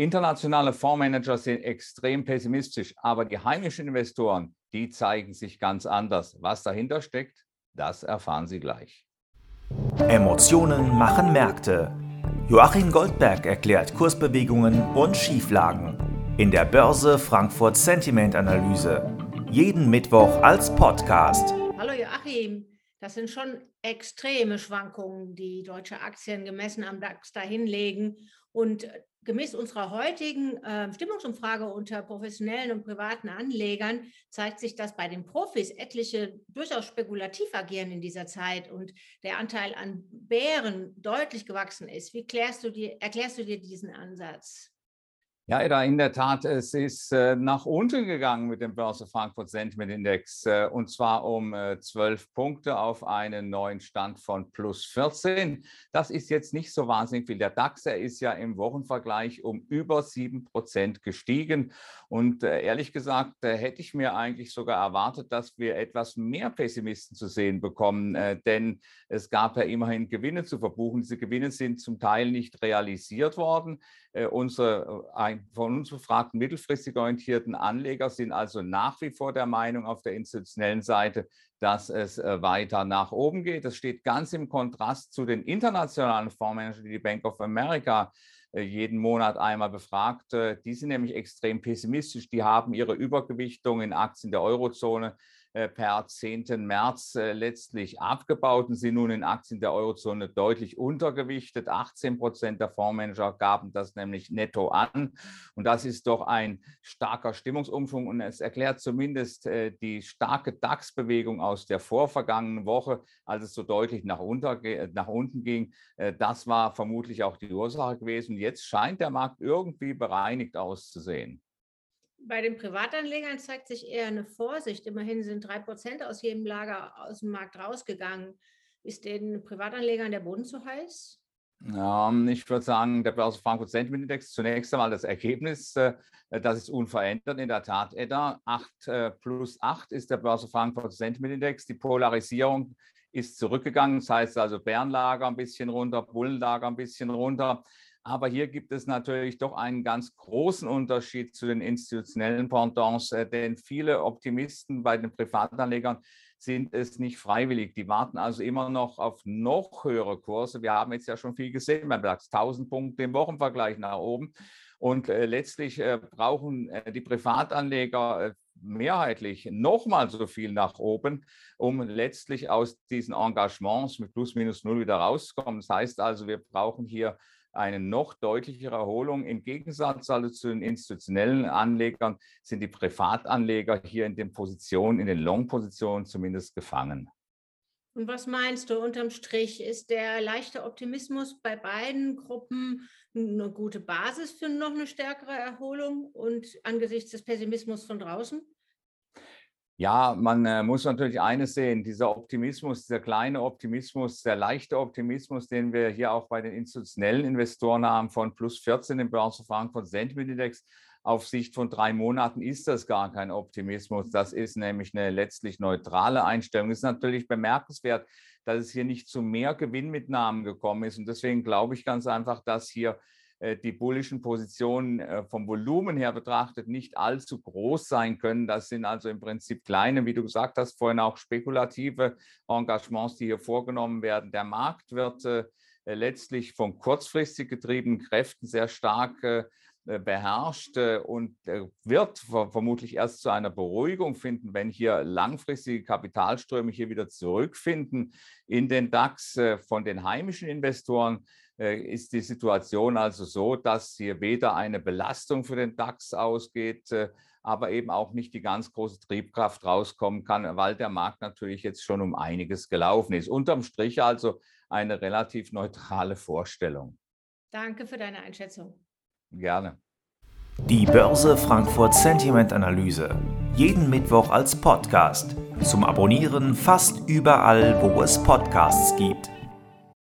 Internationale Fondsmanager sind extrem pessimistisch, aber die heimischen Investoren, die zeigen sich ganz anders. Was dahinter steckt, das erfahren Sie gleich. Emotionen machen Märkte. Joachim Goldberg erklärt Kursbewegungen und Schieflagen in der Börse Frankfurt Sentiment Analyse. Jeden Mittwoch als Podcast. Hallo Joachim, das sind schon extreme Schwankungen, die deutsche Aktien gemessen am DAX dahinlegen. Und gemäß unserer heutigen äh, Stimmungsumfrage unter professionellen und privaten Anlegern zeigt sich, dass bei den Profis etliche durchaus spekulativ agieren in dieser Zeit und der Anteil an Bären deutlich gewachsen ist. Wie klärst du dir, erklärst du dir diesen Ansatz? Ja, Eda, in der Tat, es ist äh, nach unten gegangen mit dem Börse Frankfurt Sentiment Index äh, und zwar um äh, 12 Punkte auf einen neuen Stand von plus 14. Das ist jetzt nicht so wahnsinnig viel. Der DAX, er ist ja im Wochenvergleich um über 7 Prozent gestiegen und äh, ehrlich gesagt äh, hätte ich mir eigentlich sogar erwartet, dass wir etwas mehr Pessimisten zu sehen bekommen, äh, denn es gab ja immerhin Gewinne zu verbuchen. Diese Gewinne sind zum Teil nicht realisiert worden. unsere von uns befragten mittelfristig orientierten Anleger sind also nach wie vor der Meinung auf der institutionellen Seite, dass es äh, weiter nach oben geht. Das steht ganz im Kontrast zu den internationalen Fondsmanagern, die die Bank of America äh, jeden Monat einmal befragt. Die sind nämlich extrem pessimistisch. Die haben ihre Übergewichtung in Aktien der Eurozone per 10. März äh, letztlich abgebaut und sind nun in Aktien der Eurozone deutlich untergewichtet. 18 Prozent der Fondsmanager gaben das nämlich netto an. Und das ist doch ein starker Stimmungsumschwung. Und es erklärt zumindest äh, die starke DAX-Bewegung aus der vorvergangenen Woche, als es so deutlich nach, unter, nach unten ging. Das war vermutlich auch die Ursache gewesen. Jetzt scheint der Markt irgendwie bereinigt auszusehen. Bei den Privatanlegern zeigt sich eher eine Vorsicht. Immerhin sind drei Prozent aus jedem Lager aus dem Markt rausgegangen. Ist den Privatanlegern der Boden zu heiß? Ja, ich würde sagen, der Börse Frankfurt Sentiment Index, zunächst einmal das Ergebnis, äh, das ist unverändert. In der Tat, Edda, 8 äh, plus 8 ist der Börse Frankfurt Sentiment Index. Die Polarisierung ist zurückgegangen. Das heißt also Bärenlager ein bisschen runter, Bullenlager ein bisschen runter. Aber hier gibt es natürlich doch einen ganz großen Unterschied zu den institutionellen Pendants, äh, denn viele Optimisten bei den Privatanlegern sind es nicht freiwillig. Die warten also immer noch auf noch höhere Kurse. Wir haben jetzt ja schon viel gesehen beim DAX, 1000 Punkte im Wochenvergleich nach oben. Und äh, letztlich äh, brauchen die Privatanleger mehrheitlich nochmal so viel nach oben, um letztlich aus diesen Engagements mit plus minus null wieder rauszukommen. Das heißt also, wir brauchen hier eine noch deutlichere Erholung. Im Gegensatz also zu den institutionellen Anlegern sind die Privatanleger hier in den Positionen, in den Long-Positionen zumindest gefangen. Und was meinst du unterm Strich? Ist der leichte Optimismus bei beiden Gruppen eine gute Basis für noch eine stärkere Erholung und angesichts des Pessimismus von draußen? Ja, man äh, muss natürlich eines sehen, dieser Optimismus, dieser kleine Optimismus, der leichte Optimismus, den wir hier auch bei den institutionellen Investoren haben von plus 14 im Börse Frankfurt Sentiment Index, auf Sicht von drei Monaten ist das gar kein Optimismus. Das ist nämlich eine letztlich neutrale Einstellung. Es ist natürlich bemerkenswert, dass es hier nicht zu mehr Gewinnmitnahmen gekommen ist. Und deswegen glaube ich ganz einfach, dass hier die bullischen Positionen äh, vom Volumen her betrachtet nicht allzu groß sein können. Das sind also im Prinzip kleine, wie du gesagt hast, vorhin auch spekulative Engagements, die hier vorgenommen werden. Der Markt wird äh, letztlich von kurzfristig getriebenen Kräften sehr stark beherrscht und wird vermutlich erst zu einer Beruhigung finden, wenn hier langfristige Kapitalströme hier wieder zurückfinden in den DAX von den heimischen Investoren äh, ist die Situation also so, dass hier weder eine Belastung für den DAX ausgeht, äh, aber eben auch nicht die ganz große Triebkraft rauskommen kann, weil der Markt natürlich jetzt schon um einiges gelaufen ist. Unterm Strich also eine relativ neutrale Vorstellung. Danke für deine Einschätzung. Gerne. Die Börse Frankfurt Sentiment Analyse. Jeden Mittwoch als Podcast. Zum Abonnieren fast überall, wo es Podcasts gibt.